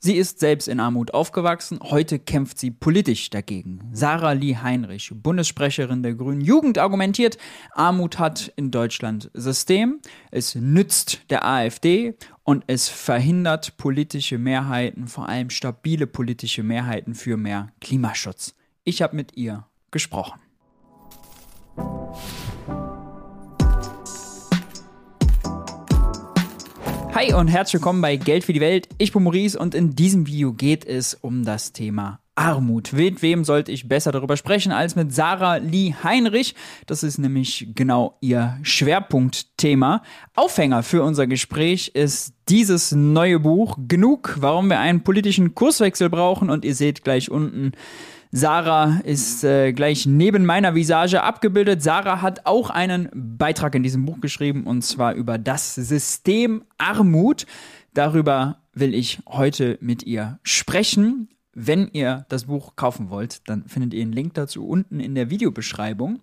Sie ist selbst in Armut aufgewachsen, heute kämpft sie politisch dagegen. Sarah Lee Heinrich, Bundessprecherin der Grünen Jugend, argumentiert, Armut hat in Deutschland System, es nützt der AfD und es verhindert politische Mehrheiten, vor allem stabile politische Mehrheiten für mehr Klimaschutz. Ich habe mit ihr gesprochen. Hi und herzlich willkommen bei Geld für die Welt. Ich bin Maurice und in diesem Video geht es um das Thema Armut. Mit wem sollte ich besser darüber sprechen als mit Sarah Lee Heinrich? Das ist nämlich genau ihr Schwerpunktthema. Aufhänger für unser Gespräch ist dieses neue Buch Genug, warum wir einen politischen Kurswechsel brauchen und ihr seht gleich unten Sarah ist äh, gleich neben meiner Visage abgebildet. Sarah hat auch einen Beitrag in diesem Buch geschrieben und zwar über das System Armut. Darüber will ich heute mit ihr sprechen. Wenn ihr das Buch kaufen wollt, dann findet ihr einen Link dazu unten in der Videobeschreibung.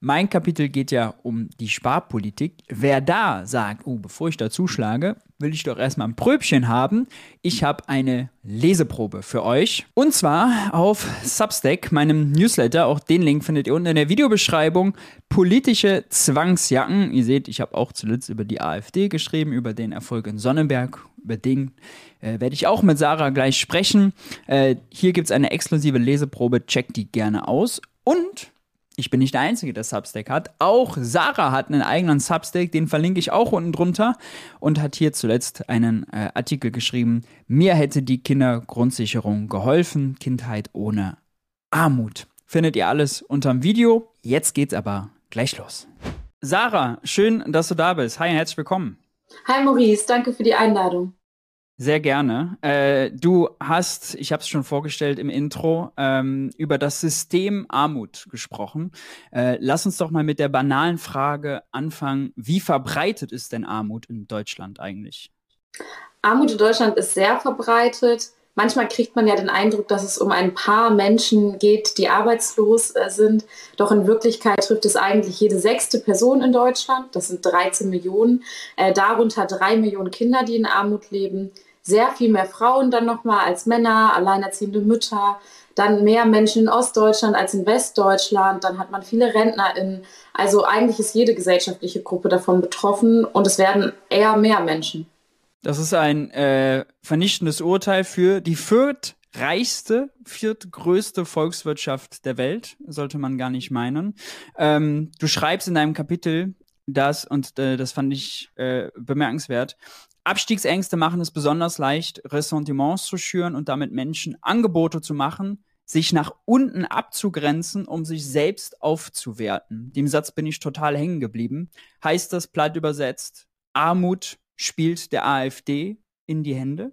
Mein Kapitel geht ja um die Sparpolitik. Wer da sagt, oh, bevor ich da zuschlage, will ich doch erstmal ein Pröbchen haben. Ich habe eine Leseprobe für euch. Und zwar auf Substack, meinem Newsletter. Auch den Link findet ihr unten in der Videobeschreibung. Politische Zwangsjacken. Ihr seht, ich habe auch zuletzt über die AfD geschrieben, über den Erfolg in Sonnenberg. Über den äh, werde ich auch mit Sarah gleich sprechen. Äh, hier gibt es eine exklusive Leseprobe. Checkt die gerne aus. Und ich bin nicht der Einzige, der Substack hat. Auch Sarah hat einen eigenen Substack, den verlinke ich auch unten drunter und hat hier zuletzt einen äh, Artikel geschrieben. Mir hätte die Kindergrundsicherung geholfen. Kindheit ohne Armut. Findet ihr alles unterm Video. Jetzt geht's aber gleich los. Sarah, schön, dass du da bist. Hi, herzlich willkommen. Hi Maurice, danke für die Einladung. Sehr gerne. Äh, du hast, ich habe es schon vorgestellt im Intro, ähm, über das System Armut gesprochen. Äh, lass uns doch mal mit der banalen Frage anfangen. Wie verbreitet ist denn Armut in Deutschland eigentlich? Armut in Deutschland ist sehr verbreitet. Manchmal kriegt man ja den Eindruck, dass es um ein paar Menschen geht, die arbeitslos äh, sind. Doch in Wirklichkeit trifft es eigentlich jede sechste Person in Deutschland. Das sind 13 Millionen. Äh, darunter drei Millionen Kinder, die in Armut leben sehr viel mehr Frauen dann nochmal als Männer, alleinerziehende Mütter, dann mehr Menschen in Ostdeutschland als in Westdeutschland, dann hat man viele RentnerInnen. Also eigentlich ist jede gesellschaftliche Gruppe davon betroffen und es werden eher mehr Menschen. Das ist ein äh, vernichtendes Urteil für die viertreichste, viertgrößte Volkswirtschaft der Welt, sollte man gar nicht meinen. Ähm, du schreibst in deinem Kapitel das, und äh, das fand ich äh, bemerkenswert, Abstiegsängste machen es besonders leicht, Ressentiments zu schüren und damit Menschen Angebote zu machen, sich nach unten abzugrenzen, um sich selbst aufzuwerten. Dem Satz bin ich total hängen geblieben. Heißt das platt übersetzt, Armut spielt der AfD in die Hände?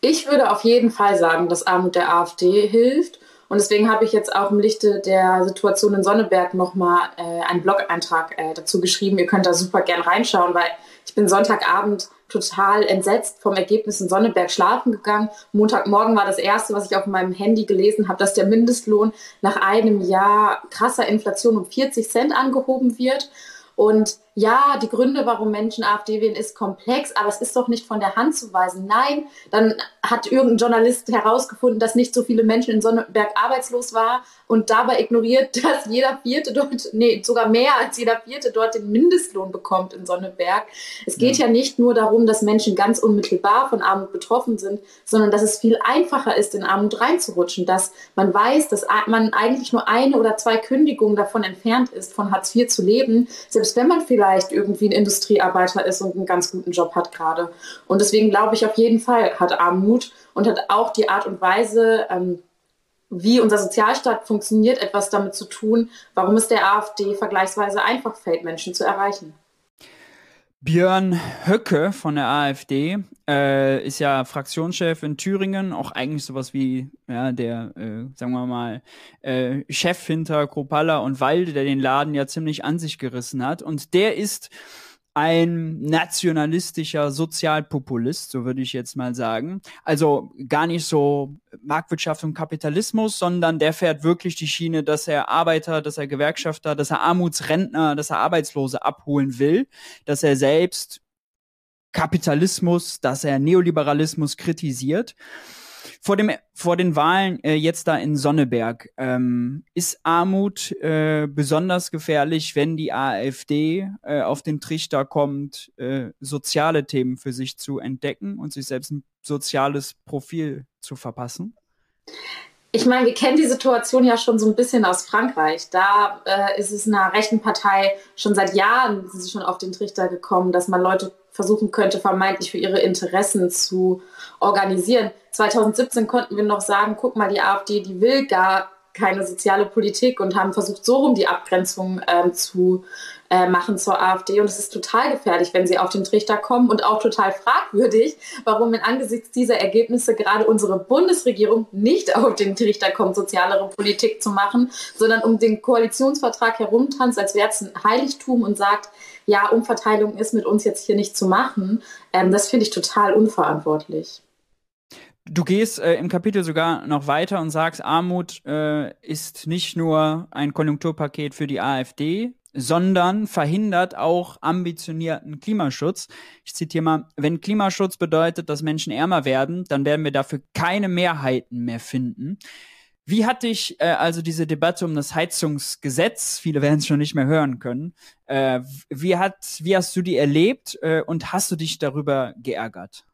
Ich würde auf jeden Fall sagen, dass Armut der AfD hilft. Und deswegen habe ich jetzt auch im Lichte der Situation in Sonneberg nochmal äh, einen Blog-Eintrag äh, dazu geschrieben. Ihr könnt da super gern reinschauen, weil ich bin Sonntagabend total entsetzt vom Ergebnis in Sonneberg schlafen gegangen. Montagmorgen war das erste, was ich auf meinem Handy gelesen habe, dass der Mindestlohn nach einem Jahr krasser Inflation um 40 Cent angehoben wird. Und ja, die Gründe, warum Menschen AfD wählen, ist komplex, aber es ist doch nicht von der Hand zu weisen. Nein, dann hat irgendein Journalist herausgefunden, dass nicht so viele Menschen in Sonnenberg arbeitslos waren und dabei ignoriert, dass jeder Vierte dort, nee, sogar mehr als jeder Vierte dort den Mindestlohn bekommt in Sonnenberg. Es geht ja. ja nicht nur darum, dass Menschen ganz unmittelbar von Armut betroffen sind, sondern dass es viel einfacher ist, in Armut reinzurutschen, dass man weiß, dass man eigentlich nur eine oder zwei Kündigungen davon entfernt ist, von Hartz IV zu leben, selbst wenn man vielleicht vielleicht irgendwie ein Industriearbeiter ist und einen ganz guten Job hat gerade. Und deswegen glaube ich auf jeden Fall, hat Armut und hat auch die Art und Weise, ähm, wie unser Sozialstaat funktioniert, etwas damit zu tun, warum es der AfD vergleichsweise einfach fällt, Menschen zu erreichen. Björn Höcke von der AfD äh, ist ja Fraktionschef in Thüringen, auch eigentlich sowas wie ja, der, äh, sagen wir mal, äh, Chef hinter Kropalla und Walde, der den Laden ja ziemlich an sich gerissen hat. Und der ist ein nationalistischer Sozialpopulist, so würde ich jetzt mal sagen. Also gar nicht so Marktwirtschaft und Kapitalismus, sondern der fährt wirklich die Schiene, dass er Arbeiter, dass er Gewerkschafter, dass er Armutsrentner, dass er Arbeitslose abholen will, dass er selbst Kapitalismus, dass er Neoliberalismus kritisiert. Vor, dem, vor den Wahlen äh, jetzt da in Sonneberg, ähm, ist Armut äh, besonders gefährlich, wenn die AfD äh, auf den Trichter kommt, äh, soziale Themen für sich zu entdecken und sich selbst ein soziales Profil zu verpassen? Ich meine, wir kennen die Situation ja schon so ein bisschen aus Frankreich. Da äh, ist es einer rechten Partei schon seit Jahren schon auf den Trichter gekommen, dass man Leute versuchen könnte, vermeintlich für ihre Interessen zu organisieren. 2017 konnten wir noch sagen, guck mal, die AfD, die will gar keine soziale Politik und haben versucht, so rum die Abgrenzung äh, zu äh, machen zur AfD. Und es ist total gefährlich, wenn sie auf den Trichter kommen und auch total fragwürdig, warum in angesichts dieser Ergebnisse gerade unsere Bundesregierung nicht auf den Trichter kommt, sozialere Politik zu machen, sondern um den Koalitionsvertrag herumtanzt, als wäre es ein Heiligtum und sagt, ja, Umverteilung ist mit uns jetzt hier nicht zu machen. Ähm, das finde ich total unverantwortlich. Du gehst äh, im Kapitel sogar noch weiter und sagst, Armut äh, ist nicht nur ein Konjunkturpaket für die AfD, sondern verhindert auch ambitionierten Klimaschutz. Ich zitiere mal, wenn Klimaschutz bedeutet, dass Menschen ärmer werden, dann werden wir dafür keine Mehrheiten mehr finden. Wie hat dich äh, also diese Debatte um das Heizungsgesetz, viele werden es schon nicht mehr hören können, äh, wie, hat, wie hast du die erlebt äh, und hast du dich darüber geärgert?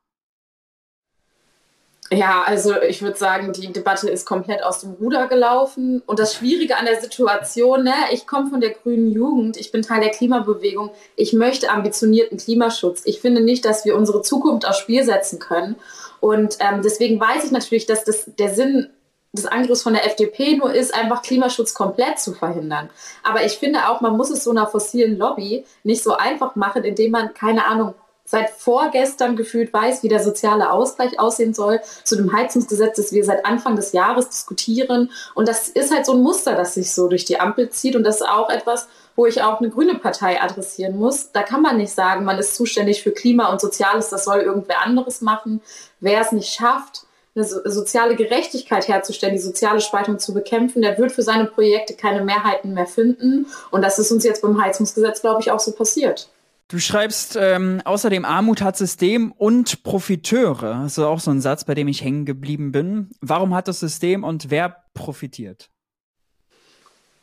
Ja, also ich würde sagen, die Debatte ist komplett aus dem Ruder gelaufen. Und das Schwierige an der Situation, ne, ich komme von der grünen Jugend, ich bin Teil der Klimabewegung, ich möchte ambitionierten Klimaschutz. Ich finde nicht, dass wir unsere Zukunft aufs Spiel setzen können. Und ähm, deswegen weiß ich natürlich, dass das der Sinn des Angriffs von der FDP nur ist, einfach Klimaschutz komplett zu verhindern. Aber ich finde auch, man muss es so einer fossilen Lobby nicht so einfach machen, indem man, keine Ahnung, seit vorgestern gefühlt weiß, wie der soziale Ausgleich aussehen soll zu dem Heizungsgesetz, das wir seit Anfang des Jahres diskutieren. Und das ist halt so ein Muster, das sich so durch die Ampel zieht. Und das ist auch etwas, wo ich auch eine grüne Partei adressieren muss. Da kann man nicht sagen, man ist zuständig für Klima und Soziales, das soll irgendwer anderes machen. Wer es nicht schafft, eine soziale Gerechtigkeit herzustellen, die soziale Spaltung zu bekämpfen, der wird für seine Projekte keine Mehrheiten mehr finden. Und das ist uns jetzt beim Heizungsgesetz, glaube ich, auch so passiert. Du schreibst ähm, außerdem Armut hat System und Profiteure. Das ist auch so ein Satz, bei dem ich hängen geblieben bin. Warum hat das System und wer profitiert?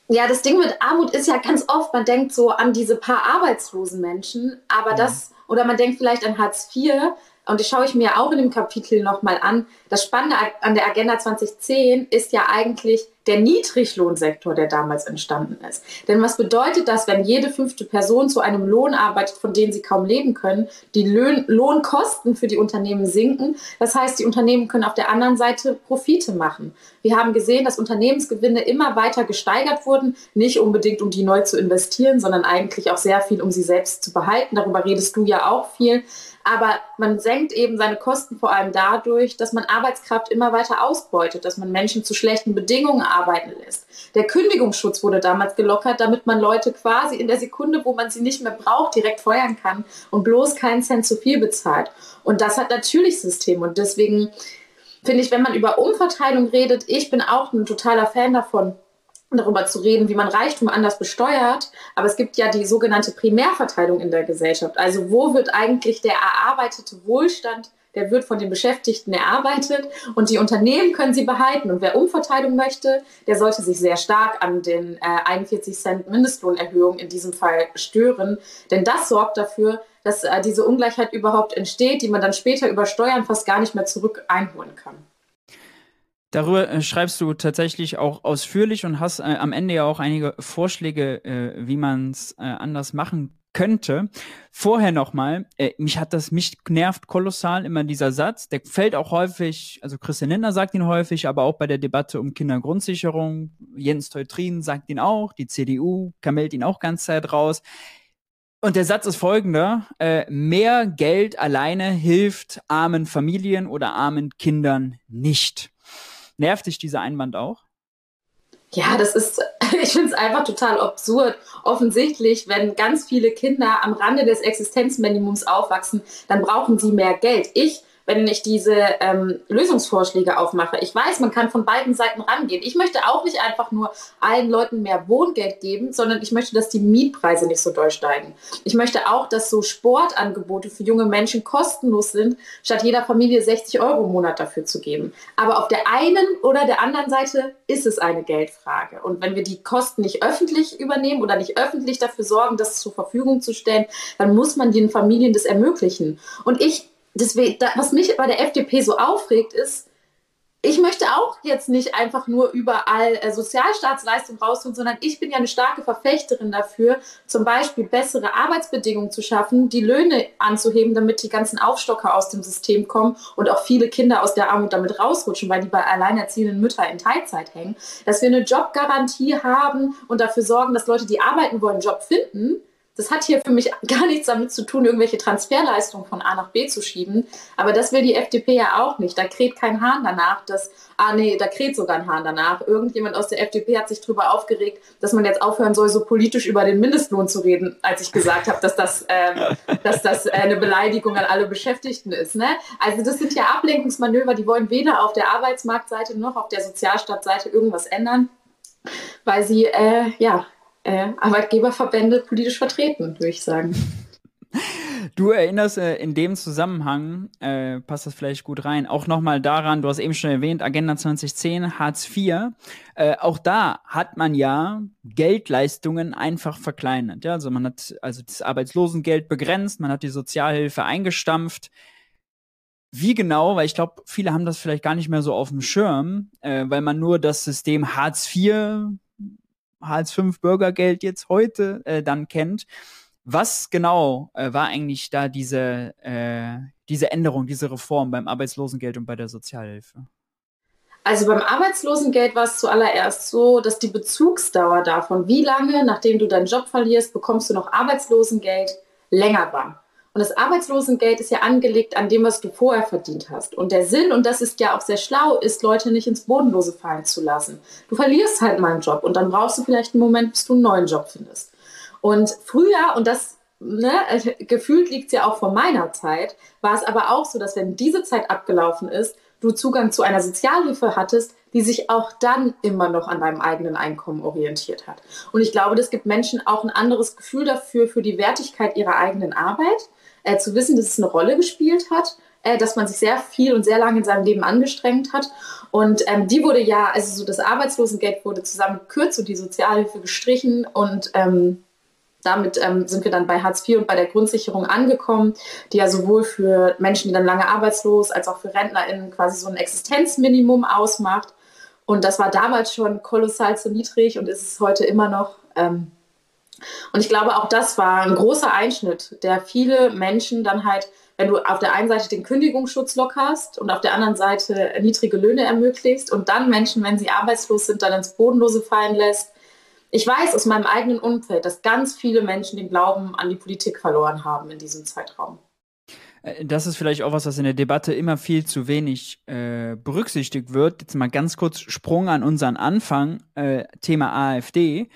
Ja, das Ding mit Armut ist ja ganz oft, man denkt so an diese paar arbeitslosen Menschen, aber das, oder man denkt vielleicht an Hartz IV, und das schaue ich mir auch in dem Kapitel nochmal an. Das Spannende an der Agenda 2010 ist ja eigentlich der Niedriglohnsektor, der damals entstanden ist. Denn was bedeutet das, wenn jede fünfte Person zu einem Lohn arbeitet, von dem sie kaum leben können, die Lohn Lohnkosten für die Unternehmen sinken? Das heißt, die Unternehmen können auf der anderen Seite Profite machen. Wir haben gesehen, dass Unternehmensgewinne immer weiter gesteigert wurden, nicht unbedingt um die neu zu investieren, sondern eigentlich auch sehr viel, um sie selbst zu behalten. Darüber redest du ja auch viel. Aber man senkt eben seine Kosten vor allem dadurch, dass man Arbeitskraft immer weiter ausbeutet, dass man Menschen zu schlechten Bedingungen arbeiten lässt. Der Kündigungsschutz wurde damals gelockert, damit man Leute quasi in der Sekunde, wo man sie nicht mehr braucht, direkt feuern kann und bloß keinen Cent zu viel bezahlt. Und das hat natürlich System. Und deswegen finde ich, wenn man über Umverteilung redet, ich bin auch ein totaler Fan davon, darüber zu reden, wie man Reichtum anders besteuert. Aber es gibt ja die sogenannte Primärverteilung in der Gesellschaft. Also wo wird eigentlich der erarbeitete Wohlstand, der wird von den Beschäftigten erarbeitet und die Unternehmen können sie behalten. Und wer Umverteilung möchte, der sollte sich sehr stark an den äh, 41 Cent Mindestlohnerhöhung in diesem Fall stören. Denn das sorgt dafür, dass äh, diese Ungleichheit überhaupt entsteht, die man dann später über Steuern fast gar nicht mehr zurück einholen kann. Darüber äh, schreibst du tatsächlich auch ausführlich und hast äh, am Ende ja auch einige Vorschläge, äh, wie man es äh, anders machen könnte. Vorher nochmal, äh, mich hat das, mich nervt kolossal immer dieser Satz. Der fällt auch häufig, also Christian Lindner sagt ihn häufig, aber auch bei der Debatte um Kindergrundsicherung. Jens Teutrin sagt ihn auch, die CDU kamelt ihn auch ganz Zeit raus. Und der Satz ist folgender: äh, Mehr Geld alleine hilft armen Familien oder armen Kindern nicht. Nervt dich dieser Einwand auch? Ja, das ist, ich finde es einfach total absurd. Offensichtlich, wenn ganz viele Kinder am Rande des Existenzminimums aufwachsen, dann brauchen sie mehr Geld. Ich wenn ich diese ähm, Lösungsvorschläge aufmache. Ich weiß, man kann von beiden Seiten rangehen. Ich möchte auch nicht einfach nur allen Leuten mehr Wohngeld geben, sondern ich möchte, dass die Mietpreise nicht so doll steigen. Ich möchte auch, dass so Sportangebote für junge Menschen kostenlos sind, statt jeder Familie 60 Euro im Monat dafür zu geben. Aber auf der einen oder der anderen Seite ist es eine Geldfrage. Und wenn wir die Kosten nicht öffentlich übernehmen oder nicht öffentlich dafür sorgen, das zur Verfügung zu stellen, dann muss man den Familien das ermöglichen. Und ich, deswegen, was mich bei der FDP so aufregt, ist, ich möchte auch jetzt nicht einfach nur überall äh, Sozialstaatsleistungen rausholen, sondern ich bin ja eine starke Verfechterin dafür, zum Beispiel bessere Arbeitsbedingungen zu schaffen, die Löhne anzuheben, damit die ganzen Aufstocker aus dem System kommen und auch viele Kinder aus der Armut damit rausrutschen, weil die bei alleinerziehenden Müttern in Teilzeit hängen. Dass wir eine Jobgarantie haben und dafür sorgen, dass Leute, die arbeiten wollen, einen Job finden das hat hier für mich gar nichts damit zu tun, irgendwelche Transferleistungen von A nach B zu schieben. Aber das will die FDP ja auch nicht. Da kräht kein Hahn danach, dass, ah nee, da kräht sogar ein Hahn danach. Irgendjemand aus der FDP hat sich darüber aufgeregt, dass man jetzt aufhören soll, so politisch über den Mindestlohn zu reden, als ich gesagt habe, dass das, ähm, dass das äh, eine Beleidigung an alle Beschäftigten ist. Ne? Also das sind ja Ablenkungsmanöver, die wollen weder auf der Arbeitsmarktseite noch auf der Sozialstaatsseite irgendwas ändern, weil sie äh, ja äh, Arbeitgeberverbände politisch vertreten, würde ich sagen. Du erinnerst äh, in dem Zusammenhang, äh, passt das vielleicht gut rein, auch nochmal daran, du hast eben schon erwähnt, Agenda 2010, Hartz IV. Äh, auch da hat man ja Geldleistungen einfach verkleinert. Ja? Also man hat also das Arbeitslosengeld begrenzt, man hat die Sozialhilfe eingestampft. Wie genau, weil ich glaube, viele haben das vielleicht gar nicht mehr so auf dem Schirm, äh, weil man nur das System Hartz IV Hartz-V-Bürgergeld jetzt heute äh, dann kennt. Was genau äh, war eigentlich da diese, äh, diese Änderung, diese Reform beim Arbeitslosengeld und bei der Sozialhilfe? Also beim Arbeitslosengeld war es zuallererst so, dass die Bezugsdauer davon, wie lange, nachdem du deinen Job verlierst, bekommst du noch Arbeitslosengeld, länger war. Und das Arbeitslosengeld ist ja angelegt an dem, was du vorher verdient hast. Und der Sinn, und das ist ja auch sehr schlau, ist, Leute nicht ins Bodenlose fallen zu lassen. Du verlierst halt mal einen Job und dann brauchst du vielleicht einen Moment, bis du einen neuen Job findest. Und früher, und das ne, gefühlt liegt es ja auch vor meiner Zeit, war es aber auch so, dass wenn diese Zeit abgelaufen ist, du Zugang zu einer Sozialhilfe hattest, die sich auch dann immer noch an deinem eigenen Einkommen orientiert hat. Und ich glaube, das gibt Menschen auch ein anderes Gefühl dafür, für die Wertigkeit ihrer eigenen Arbeit äh, zu wissen, dass es eine Rolle gespielt hat, äh, dass man sich sehr viel und sehr lange in seinem Leben angestrengt hat. Und ähm, die wurde ja, also so das Arbeitslosengeld wurde zusammen gekürzt und die Sozialhilfe gestrichen und ähm, damit ähm, sind wir dann bei Hartz IV und bei der Grundsicherung angekommen, die ja sowohl für Menschen, die dann lange arbeitslos, als auch für RentnerInnen quasi so ein Existenzminimum ausmacht. Und das war damals schon kolossal zu niedrig und ist es heute immer noch. Ähm, und ich glaube, auch das war ein großer Einschnitt, der viele Menschen dann halt, wenn du auf der einen Seite den Kündigungsschutz lockerst und auf der anderen Seite niedrige Löhne ermöglicht und dann Menschen, wenn sie arbeitslos sind, dann ins Bodenlose fallen lässt. Ich weiß aus meinem eigenen Umfeld, dass ganz viele Menschen den Glauben an die Politik verloren haben in diesem Zeitraum. Äh, das ist vielleicht auch was, was in der Debatte immer viel zu wenig äh, berücksichtigt wird. Jetzt mal ganz kurz Sprung an unseren Anfang, äh, Thema AfD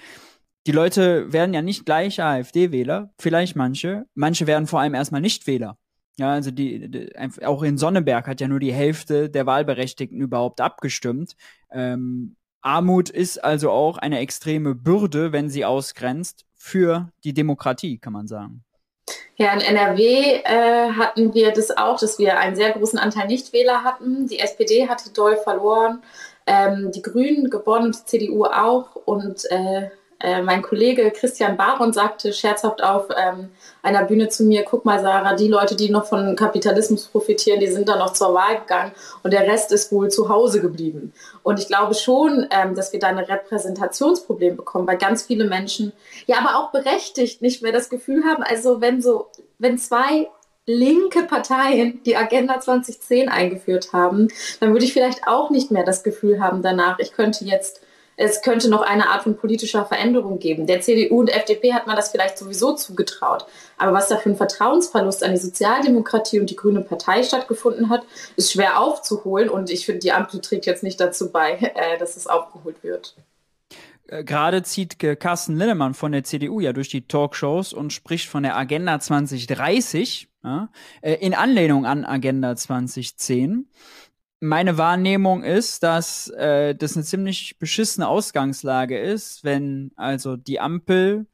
die Leute werden ja nicht gleich AfD-Wähler, vielleicht manche. Manche werden vor allem erstmal nicht Wähler. Ja, also die, die, auch in Sonneberg hat ja nur die Hälfte der Wahlberechtigten überhaupt abgestimmt. Ähm, Armut ist also auch eine extreme Bürde, wenn sie ausgrenzt, für die Demokratie, kann man sagen. Ja, in NRW äh, hatten wir das auch, dass wir einen sehr großen Anteil Nichtwähler hatten. Die SPD hatte doll verloren, ähm, die Grünen gewonnen, die CDU auch und äh, äh, mein Kollege Christian Baron sagte scherzhaft auf ähm, einer Bühne zu mir, guck mal Sarah, die Leute, die noch von Kapitalismus profitieren, die sind dann noch zur Wahl gegangen und der Rest ist wohl zu Hause geblieben. Und ich glaube schon, ähm, dass wir da ein Repräsentationsproblem bekommen, weil ganz viele Menschen, ja aber auch berechtigt, nicht mehr das Gefühl haben, also wenn so, wenn zwei linke Parteien die Agenda 2010 eingeführt haben, dann würde ich vielleicht auch nicht mehr das Gefühl haben danach, ich könnte jetzt es könnte noch eine Art von politischer Veränderung geben. Der CDU und FDP hat man das vielleicht sowieso zugetraut. Aber was da für ein Vertrauensverlust an die Sozialdemokratie und die Grüne Partei stattgefunden hat, ist schwer aufzuholen. Und ich finde, die Ampel trägt jetzt nicht dazu bei, äh, dass es aufgeholt wird. Äh, gerade zieht Carsten Linnemann von der CDU ja durch die Talkshows und spricht von der Agenda 2030 ja, äh, in Anlehnung an Agenda 2010 meine Wahrnehmung ist, dass äh, das eine ziemlich beschissene Ausgangslage ist, wenn also die Ampel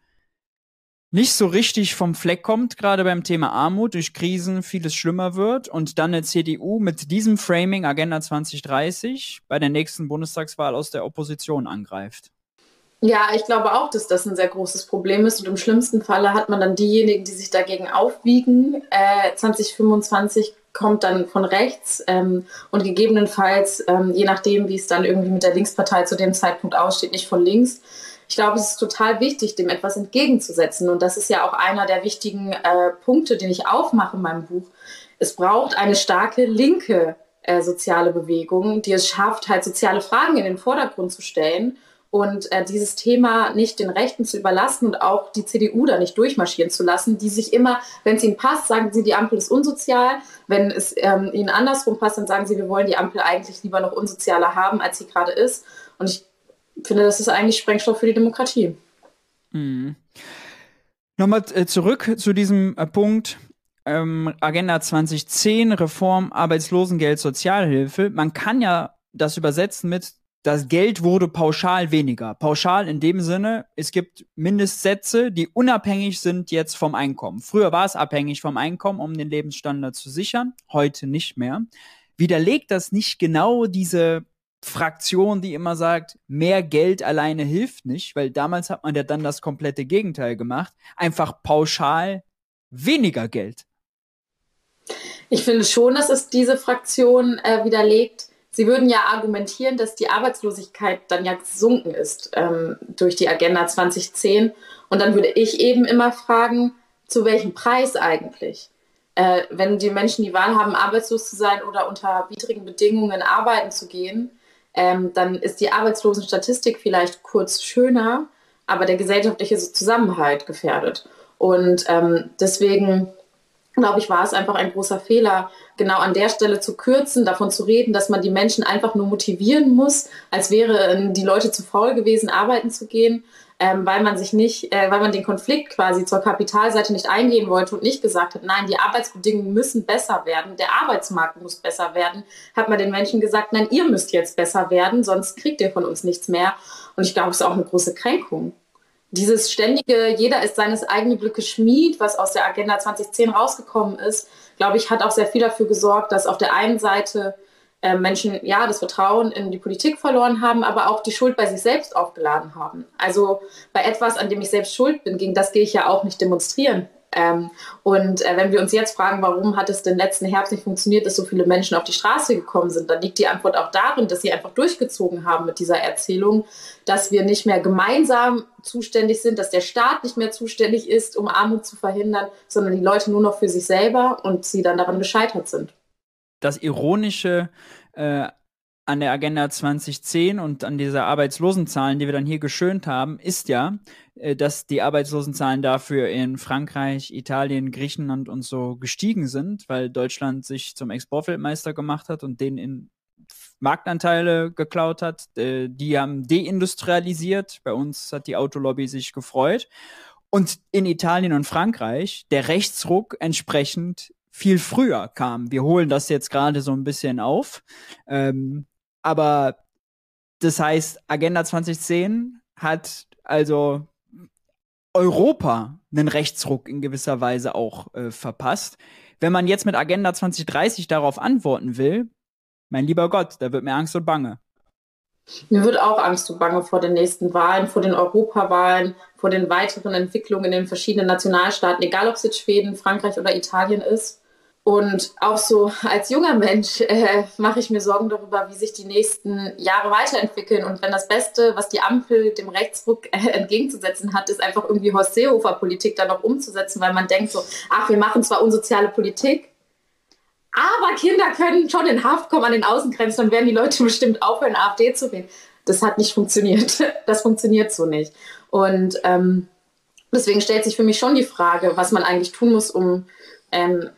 nicht so richtig vom Fleck kommt, gerade beim Thema Armut, durch Krisen vieles schlimmer wird und dann eine CDU mit diesem Framing Agenda 2030 bei der nächsten Bundestagswahl aus der Opposition angreift. Ja, ich glaube auch, dass das ein sehr großes Problem ist und im schlimmsten Falle hat man dann diejenigen, die sich dagegen aufwiegen. Äh, 2025 kommt dann von rechts ähm, und gegebenenfalls, ähm, je nachdem, wie es dann irgendwie mit der Linkspartei zu dem Zeitpunkt aussteht, nicht von links. Ich glaube, es ist total wichtig, dem etwas entgegenzusetzen. Und das ist ja auch einer der wichtigen äh, Punkte, den ich aufmache in meinem Buch. Es braucht eine starke linke äh, soziale Bewegung, die es schafft, halt soziale Fragen in den Vordergrund zu stellen und äh, dieses Thema nicht den Rechten zu überlassen und auch die CDU da nicht durchmarschieren zu lassen, die sich immer, wenn es ihnen passt, sagen sie, die Ampel ist unsozial. Wenn es ähm, ihnen andersrum passt, dann sagen sie, wir wollen die Ampel eigentlich lieber noch unsozialer haben, als sie gerade ist. Und ich finde, das ist eigentlich Sprengstoff für die Demokratie. Mhm. Nochmal äh, zurück zu diesem äh, Punkt. Ähm, Agenda 2010, Reform, Arbeitslosengeld, Sozialhilfe. Man kann ja das übersetzen mit das Geld wurde pauschal weniger. Pauschal in dem Sinne, es gibt Mindestsätze, die unabhängig sind jetzt vom Einkommen. Früher war es abhängig vom Einkommen, um den Lebensstandard zu sichern, heute nicht mehr. Widerlegt das nicht genau diese Fraktion, die immer sagt, mehr Geld alleine hilft nicht, weil damals hat man ja dann das komplette Gegenteil gemacht, einfach pauschal weniger Geld. Ich finde schon, dass es diese Fraktion äh, widerlegt Sie würden ja argumentieren, dass die Arbeitslosigkeit dann ja gesunken ist ähm, durch die Agenda 2010. Und dann würde ich eben immer fragen, zu welchem Preis eigentlich? Äh, wenn die Menschen die Wahl haben, arbeitslos zu sein oder unter widrigen Bedingungen arbeiten zu gehen, ähm, dann ist die Arbeitslosenstatistik vielleicht kurz schöner, aber der gesellschaftliche Zusammenhalt gefährdet. Und ähm, deswegen glaube ich, war es einfach ein großer Fehler, genau an der Stelle zu kürzen, davon zu reden, dass man die Menschen einfach nur motivieren muss, als wären die Leute zu faul gewesen, arbeiten zu gehen, ähm, weil man sich nicht, äh, weil man den Konflikt quasi zur Kapitalseite nicht eingehen wollte und nicht gesagt hat, nein, die Arbeitsbedingungen müssen besser werden, der Arbeitsmarkt muss besser werden, hat man den Menschen gesagt, nein, ihr müsst jetzt besser werden, sonst kriegt ihr von uns nichts mehr. Und ich glaube, es ist auch eine große Kränkung dieses ständige, jeder ist seines eigenen Glückes Schmied, was aus der Agenda 2010 rausgekommen ist, glaube ich, hat auch sehr viel dafür gesorgt, dass auf der einen Seite äh, Menschen ja das Vertrauen in die Politik verloren haben, aber auch die Schuld bei sich selbst aufgeladen haben. Also bei etwas, an dem ich selbst schuld bin, gegen das gehe ich ja auch nicht demonstrieren. Ähm, und äh, wenn wir uns jetzt fragen, warum hat es den letzten Herbst nicht funktioniert, dass so viele Menschen auf die Straße gekommen sind, dann liegt die Antwort auch darin, dass sie einfach durchgezogen haben mit dieser Erzählung, dass wir nicht mehr gemeinsam zuständig sind, dass der Staat nicht mehr zuständig ist, um Armut zu verhindern, sondern die Leute nur noch für sich selber und sie dann daran gescheitert sind. Das Ironische äh, an der Agenda 2010 und an dieser Arbeitslosenzahlen, die wir dann hier geschönt haben, ist ja, äh, dass die Arbeitslosenzahlen dafür in Frankreich, Italien, Griechenland und so gestiegen sind, weil Deutschland sich zum Exportweltmeister gemacht hat und denen in Marktanteile geklaut hat. Äh, die haben deindustrialisiert. Bei uns hat die Autolobby sich gefreut. Und in Italien und Frankreich der Rechtsruck entsprechend viel früher kam. Wir holen das jetzt gerade so ein bisschen auf. Ähm, aber das heißt, Agenda 2010 hat also Europa einen Rechtsruck in gewisser Weise auch äh, verpasst. Wenn man jetzt mit Agenda 2030 darauf antworten will, mein lieber Gott, da wird mir Angst und Bange. Mir wird auch Angst und Bange vor den nächsten Wahlen, vor den Europawahlen, vor den weiteren Entwicklungen in den verschiedenen Nationalstaaten, egal ob es jetzt Schweden, Frankreich oder Italien ist. Und auch so als junger Mensch äh, mache ich mir Sorgen darüber, wie sich die nächsten Jahre weiterentwickeln. Und wenn das Beste, was die Ampel dem Rechtsruck äh, entgegenzusetzen hat, ist einfach irgendwie Horst Seehofer-Politik da noch umzusetzen, weil man denkt so, ach, wir machen zwar unsoziale Politik, aber Kinder können schon in Haft kommen an den Außengrenzen, dann werden die Leute bestimmt aufhören, AfD zu wählen. Das hat nicht funktioniert. Das funktioniert so nicht. Und ähm, deswegen stellt sich für mich schon die Frage, was man eigentlich tun muss, um ähm,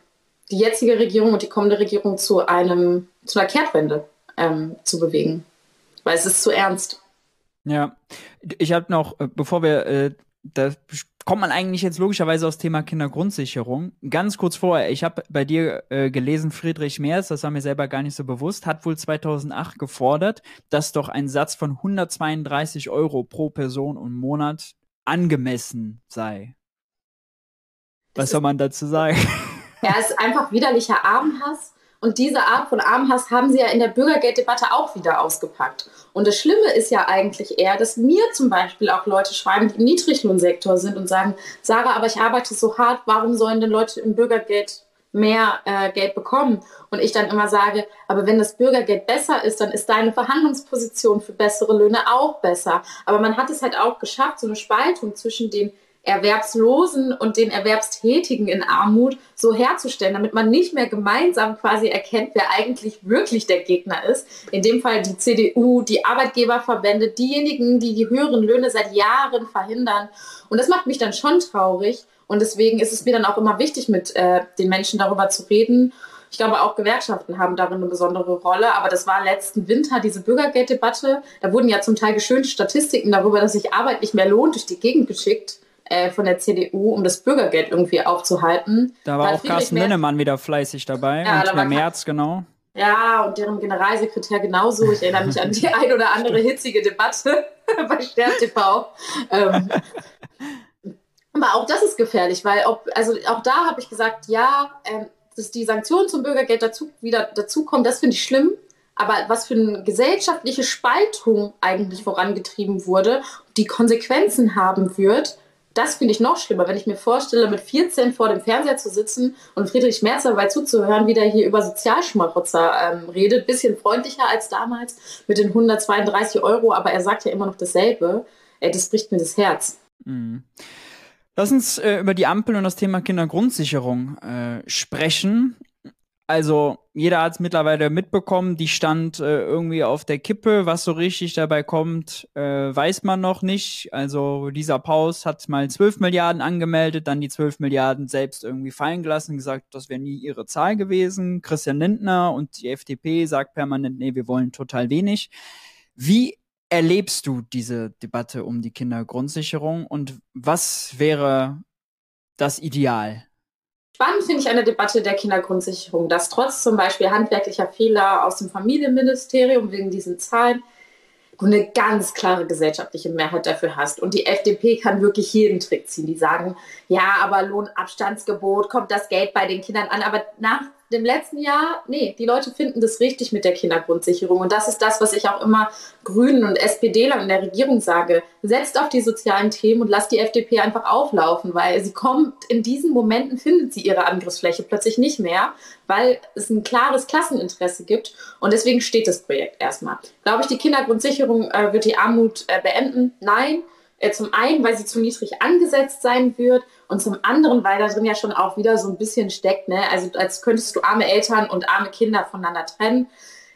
die jetzige Regierung und die kommende Regierung zu einem zu einer Kehrtwende ähm, zu bewegen, weil es ist zu ernst. Ja, ich habe noch, äh, bevor wir, äh, da kommt man eigentlich jetzt logischerweise aus Thema Kindergrundsicherung. Ganz kurz vorher, ich habe bei dir äh, gelesen, Friedrich Merz, das war mir selber gar nicht so bewusst, hat wohl 2008 gefordert, dass doch ein Satz von 132 Euro pro Person und Monat angemessen sei. Was soll man dazu sagen? Ja, es ist einfach widerlicher Armenhass. Und diese Art von Armhass haben sie ja in der Bürgergelddebatte auch wieder ausgepackt. Und das Schlimme ist ja eigentlich eher, dass mir zum Beispiel auch Leute schreiben, die im Niedriglohnsektor sind und sagen, Sarah, aber ich arbeite so hart, warum sollen denn Leute im Bürgergeld mehr äh, Geld bekommen? Und ich dann immer sage, aber wenn das Bürgergeld besser ist, dann ist deine Verhandlungsposition für bessere Löhne auch besser. Aber man hat es halt auch geschafft, so eine Spaltung zwischen den Erwerbslosen und den Erwerbstätigen in Armut so herzustellen, damit man nicht mehr gemeinsam quasi erkennt, wer eigentlich wirklich der Gegner ist. In dem Fall die CDU, die Arbeitgeberverbände, diejenigen, die die höheren Löhne seit Jahren verhindern. Und das macht mich dann schon traurig. Und deswegen ist es mir dann auch immer wichtig, mit äh, den Menschen darüber zu reden. Ich glaube, auch Gewerkschaften haben darin eine besondere Rolle. Aber das war letzten Winter diese Bürgergelddebatte. Da wurden ja zum Teil geschönte Statistiken darüber, dass sich Arbeit nicht mehr lohnt, durch die Gegend geschickt äh, von der CDU, um das Bürgergeld irgendwie aufzuhalten. Da war auch Carsten Linnemann wieder fleißig dabei ja, und der März, genau. Ja, und deren Generalsekretär genauso. Ich erinnere mich an die ein oder andere hitzige Debatte bei Stern TV. Ähm, aber auch das ist gefährlich, weil ob, also auch da habe ich gesagt, ja, ähm, dass die Sanktionen zum Bürgergeld dazu wieder dazukommen, das finde ich schlimm. Aber was für eine gesellschaftliche Spaltung eigentlich vorangetrieben wurde, die Konsequenzen haben wird, das finde ich noch schlimmer, wenn ich mir vorstelle, mit 14 vor dem Fernseher zu sitzen und Friedrich Merz dabei zuzuhören, wie der hier über Sozialschmarotzer ähm, redet. Bisschen freundlicher als damals mit den 132 Euro, aber er sagt ja immer noch dasselbe. Ey, das bricht mir das Herz. Mhm. Lass uns äh, über die Ampel und das Thema Kindergrundsicherung äh, sprechen. Also, jeder hat es mittlerweile mitbekommen, die stand äh, irgendwie auf der Kippe. Was so richtig dabei kommt, äh, weiß man noch nicht. Also, Lisa Paus hat mal 12 Milliarden angemeldet, dann die 12 Milliarden selbst irgendwie fallen gelassen, gesagt, das wäre nie ihre Zahl gewesen. Christian Lindner und die FDP sagt permanent, nee, wir wollen total wenig. Wie erlebst du diese Debatte um die Kindergrundsicherung und was wäre das Ideal? Spannend finde ich eine Debatte der Kindergrundsicherung, dass trotz zum Beispiel handwerklicher Fehler aus dem Familienministerium wegen diesen Zahlen du eine ganz klare gesellschaftliche Mehrheit dafür hast. Und die FDP kann wirklich jeden Trick ziehen. Die sagen, ja, aber Lohnabstandsgebot, kommt das Geld bei den Kindern an. Aber nach dem letzten Jahr, nee, die Leute finden das richtig mit der Kindergrundsicherung. Und das ist das, was ich auch immer Grünen und SPDlern in der Regierung sage. Setzt auf die sozialen Themen und lasst die FDP einfach auflaufen, weil sie kommt, in diesen Momenten findet sie ihre Angriffsfläche plötzlich nicht mehr, weil es ein klares Klasseninteresse gibt. Und deswegen steht das Projekt erstmal. Glaube ich, die Kindergrundsicherung äh, wird die Armut äh, beenden? Nein. Äh, zum einen, weil sie zu niedrig angesetzt sein wird und zum anderen, weil da drin ja schon auch wieder so ein bisschen steckt, ne? Also als könntest du arme Eltern und arme Kinder voneinander trennen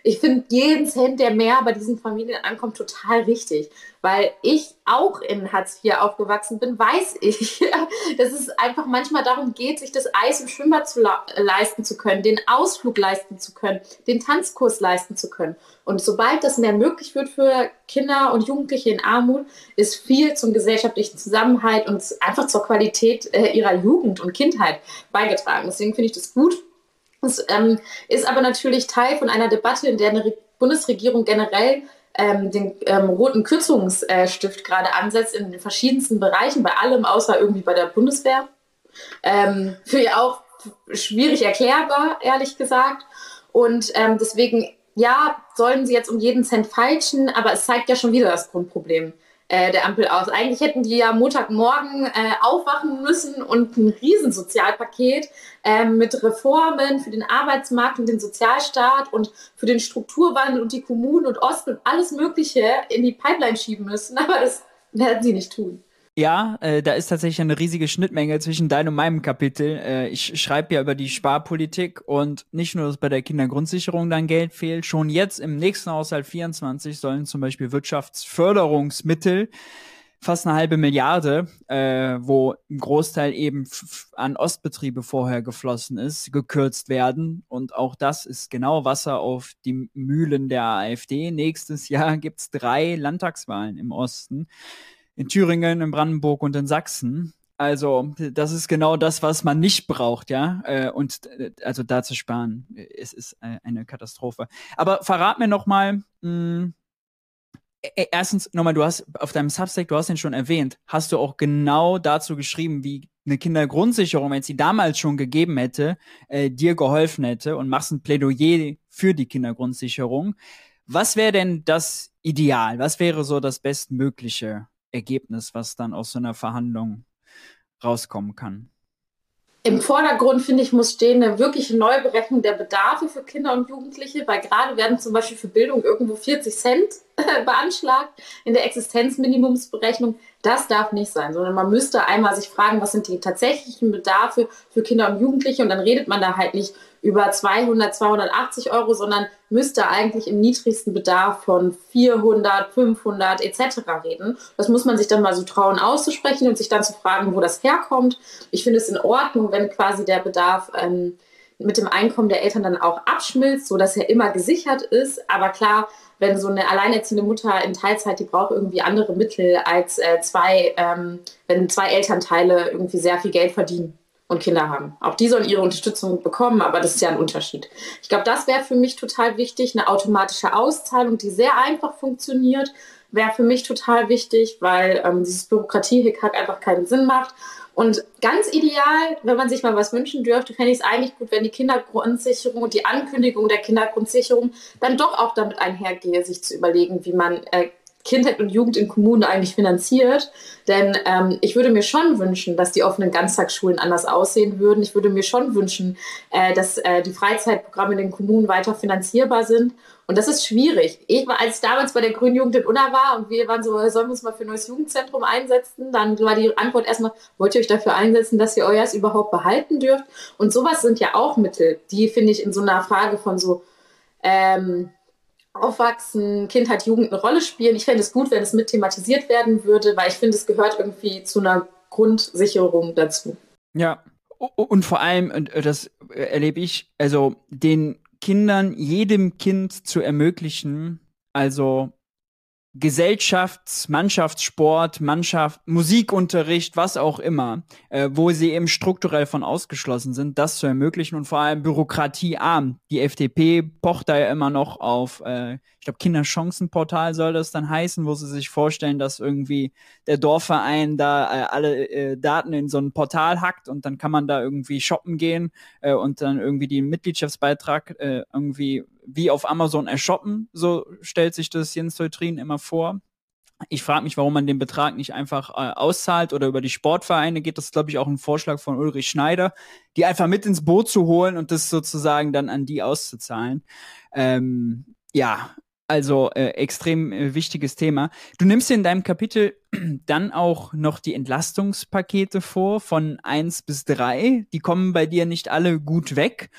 ich finde jeden Cent, der mehr bei diesen Familien ankommt, total richtig. Weil ich auch in Hartz IV aufgewachsen bin, weiß ich, dass es einfach manchmal darum geht, sich das Eis im Schwimmbad zu leisten zu können, den Ausflug leisten zu können, den Tanzkurs leisten zu können. Und sobald das mehr möglich wird für Kinder und Jugendliche in Armut, ist viel zum gesellschaftlichen Zusammenhalt und einfach zur Qualität äh, ihrer Jugend und Kindheit beigetragen. Deswegen finde ich das gut das ähm, ist aber natürlich Teil von einer Debatte, in der eine Re Bundesregierung generell ähm, den ähm, roten Kürzungsstift gerade ansetzt in den verschiedensten Bereichen, bei allem außer irgendwie bei der Bundeswehr. Ähm, für ihr auch schwierig erklärbar, ehrlich gesagt. Und ähm, deswegen, ja, sollen sie jetzt um jeden Cent falschen, aber es zeigt ja schon wieder das Grundproblem äh, der Ampel aus. Eigentlich hätten die ja Montagmorgen äh, aufwachen müssen und ein Riesensozialpaket äh, mit Reformen für den Arbeitsmarkt und den Sozialstaat und für den Strukturwandel und die Kommunen und Osten und alles Mögliche in die Pipeline schieben müssen. Aber das werden sie nicht tun. Ja, äh, da ist tatsächlich eine riesige Schnittmenge zwischen deinem und meinem Kapitel. Äh, ich schreibe ja über die Sparpolitik und nicht nur, dass bei der Kindergrundsicherung dann Geld fehlt, schon jetzt im nächsten Haushalt 24 sollen zum Beispiel Wirtschaftsförderungsmittel fast eine halbe Milliarde, äh, wo ein Großteil eben an Ostbetriebe vorher geflossen ist, gekürzt werden. Und auch das ist genau Wasser auf die Mühlen der AfD. Nächstes Jahr gibt es drei Landtagswahlen im Osten. In Thüringen, in Brandenburg und in Sachsen. Also, das ist genau das, was man nicht braucht, ja. Äh, und äh, also da zu sparen, es ist äh, eine Katastrophe. Aber verrat mir noch mal, mh, hm, e, e, erstens nochmal, du hast auf deinem Substack, du hast ihn schon erwähnt, hast du auch genau dazu geschrieben, wie eine Kindergrundsicherung, wenn es sie damals schon gegeben hätte, äh, dir geholfen hätte und machst ein Plädoyer für die Kindergrundsicherung. Was wäre denn das Ideal? Was wäre so das bestmögliche Ergebnis, was dann aus so einer Verhandlung rauskommen kann? Im Vordergrund, finde ich, muss stehen eine wirkliche Neuberechnung der Bedarfe für Kinder und Jugendliche, weil gerade werden zum Beispiel für Bildung irgendwo 40 Cent beanschlagt in der Existenzminimumsberechnung. Das darf nicht sein, sondern man müsste einmal sich fragen, was sind die tatsächlichen Bedarfe für Kinder und Jugendliche und dann redet man da halt nicht über 200, 280 Euro, sondern müsste eigentlich im niedrigsten Bedarf von 400, 500 etc. reden. Das muss man sich dann mal so trauen auszusprechen und sich dann zu fragen, wo das herkommt. Ich finde es in Ordnung, wenn quasi der Bedarf ähm, mit dem Einkommen der Eltern dann auch abschmilzt, sodass er immer gesichert ist. Aber klar, wenn so eine alleinerziehende Mutter in Teilzeit, die braucht irgendwie andere Mittel als äh, zwei, ähm, wenn zwei Elternteile irgendwie sehr viel Geld verdienen und Kinder haben. Auch die sollen ihre Unterstützung bekommen, aber das ist ja ein Unterschied. Ich glaube, das wäre für mich total wichtig. Eine automatische Auszahlung, die sehr einfach funktioniert, wäre für mich total wichtig, weil ähm, dieses Bürokratie-Hickhack einfach keinen Sinn macht. Und ganz ideal, wenn man sich mal was wünschen dürfte, fände ich es eigentlich gut, wenn die Kindergrundsicherung und die Ankündigung der Kindergrundsicherung dann doch auch damit einhergehe, sich zu überlegen, wie man äh, Kindheit und Jugend in Kommunen eigentlich finanziert. Denn ähm, ich würde mir schon wünschen, dass die offenen Ganztagsschulen anders aussehen würden. Ich würde mir schon wünschen, äh, dass äh, die Freizeitprogramme in den Kommunen weiter finanzierbar sind. Und das ist schwierig. Ich war, als ich damals bei der Grünen Jugend in Unna war und wir waren so, sollen wir uns mal für ein neues Jugendzentrum einsetzen? Dann war die Antwort erstmal, wollt ihr euch dafür einsetzen, dass ihr euers überhaupt behalten dürft? Und sowas sind ja auch Mittel, die finde ich in so einer Frage von so, ähm, Aufwachsen, Kindheit, Jugend eine Rolle spielen. Ich fände es gut, wenn es mit thematisiert werden würde, weil ich finde, es gehört irgendwie zu einer Grundsicherung dazu. Ja, und vor allem, und das erlebe ich, also den Kindern, jedem Kind zu ermöglichen, also Gesellschafts-, Mannschaftssport, Mannschaft, Musikunterricht, was auch immer, äh, wo sie eben strukturell von ausgeschlossen sind, das zu ermöglichen und vor allem bürokratiearm. Die FDP pocht da ja immer noch auf, äh, ich glaube, Kinderchancenportal soll das dann heißen, wo sie sich vorstellen, dass irgendwie der Dorfverein da äh, alle äh, Daten in so ein Portal hackt und dann kann man da irgendwie shoppen gehen äh, und dann irgendwie den Mitgliedschaftsbeitrag äh, irgendwie wie auf Amazon ershoppen, so stellt sich das Jens Teutrin immer vor. Ich frage mich, warum man den Betrag nicht einfach äh, auszahlt oder über die Sportvereine geht. Das ist, glaube ich, auch ein Vorschlag von Ulrich Schneider, die einfach mit ins Boot zu holen und das sozusagen dann an die auszuzahlen. Ähm, ja, also äh, extrem äh, wichtiges Thema. Du nimmst in deinem Kapitel dann auch noch die Entlastungspakete vor von eins bis drei. Die kommen bei dir nicht alle gut weg.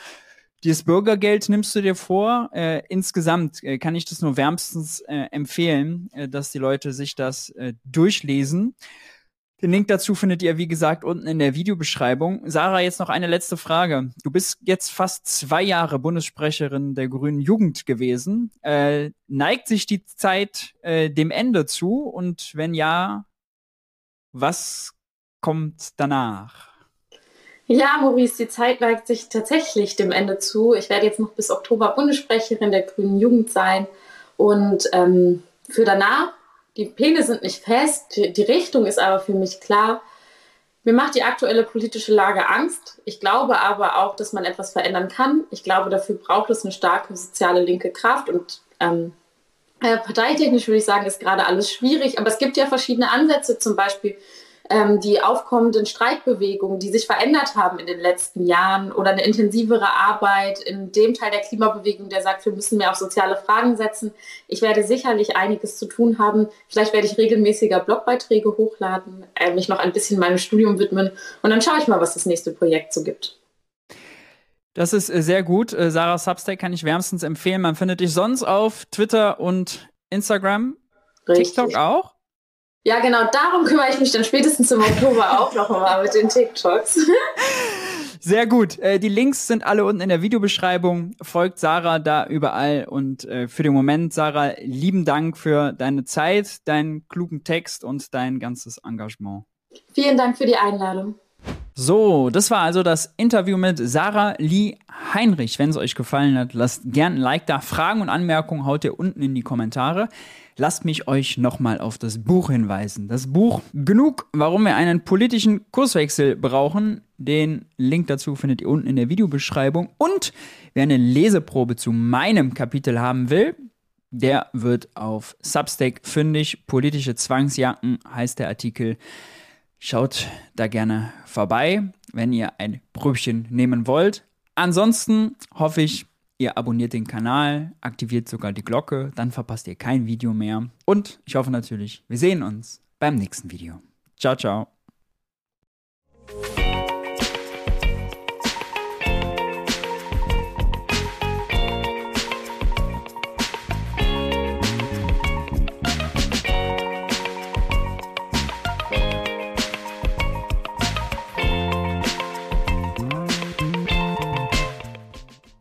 Dieses Bürgergeld nimmst du dir vor. Äh, insgesamt äh, kann ich das nur wärmstens äh, empfehlen, äh, dass die Leute sich das äh, durchlesen. Den Link dazu findet ihr, wie gesagt, unten in der Videobeschreibung. Sarah, jetzt noch eine letzte Frage. Du bist jetzt fast zwei Jahre Bundessprecherin der Grünen Jugend gewesen. Äh, neigt sich die Zeit dem Ende zu? Und wenn ja, was kommt danach? Ja, Maurice, die Zeit neigt sich tatsächlich dem Ende zu. Ich werde jetzt noch bis Oktober Bundessprecherin der Grünen Jugend sein. Und ähm, für danach, die Pläne sind nicht fest, die Richtung ist aber für mich klar. Mir macht die aktuelle politische Lage Angst. Ich glaube aber auch, dass man etwas verändern kann. Ich glaube, dafür braucht es eine starke soziale linke Kraft. Und ähm, äh, parteitechnisch würde ich sagen, ist gerade alles schwierig. Aber es gibt ja verschiedene Ansätze, zum Beispiel ähm, die aufkommenden Streikbewegungen, die sich verändert haben in den letzten Jahren oder eine intensivere Arbeit in dem Teil der Klimabewegung, der sagt, wir müssen mehr auf soziale Fragen setzen. Ich werde sicherlich einiges zu tun haben. Vielleicht werde ich regelmäßiger Blogbeiträge hochladen, äh, mich noch ein bisschen meinem Studium widmen und dann schaue ich mal, was das nächste Projekt so gibt. Das ist äh, sehr gut. Äh, Sarah Substack kann ich wärmstens empfehlen. Man findet dich sonst auf Twitter und Instagram. Richtig. TikTok auch? Ja, genau, darum kümmere ich mich dann spätestens im Oktober auch noch mal mit den TikToks. Sehr gut. Äh, die Links sind alle unten in der Videobeschreibung. Folgt Sarah da überall. Und äh, für den Moment, Sarah, lieben Dank für deine Zeit, deinen klugen Text und dein ganzes Engagement. Vielen Dank für die Einladung. So, das war also das Interview mit Sarah Lee Heinrich. Wenn es euch gefallen hat, lasst gern ein Like da. Fragen und Anmerkungen haut ihr unten in die Kommentare. Lasst mich euch nochmal auf das Buch hinweisen. Das Buch Genug, warum wir einen politischen Kurswechsel brauchen. Den Link dazu findet ihr unten in der Videobeschreibung. Und wer eine Leseprobe zu meinem Kapitel haben will, der wird auf Substack fündig. Politische Zwangsjacken heißt der Artikel. Schaut da gerne vorbei, wenn ihr ein Brötchen nehmen wollt. Ansonsten hoffe ich, ihr abonniert den Kanal, aktiviert sogar die Glocke, dann verpasst ihr kein Video mehr. Und ich hoffe natürlich, wir sehen uns beim nächsten Video. Ciao, ciao.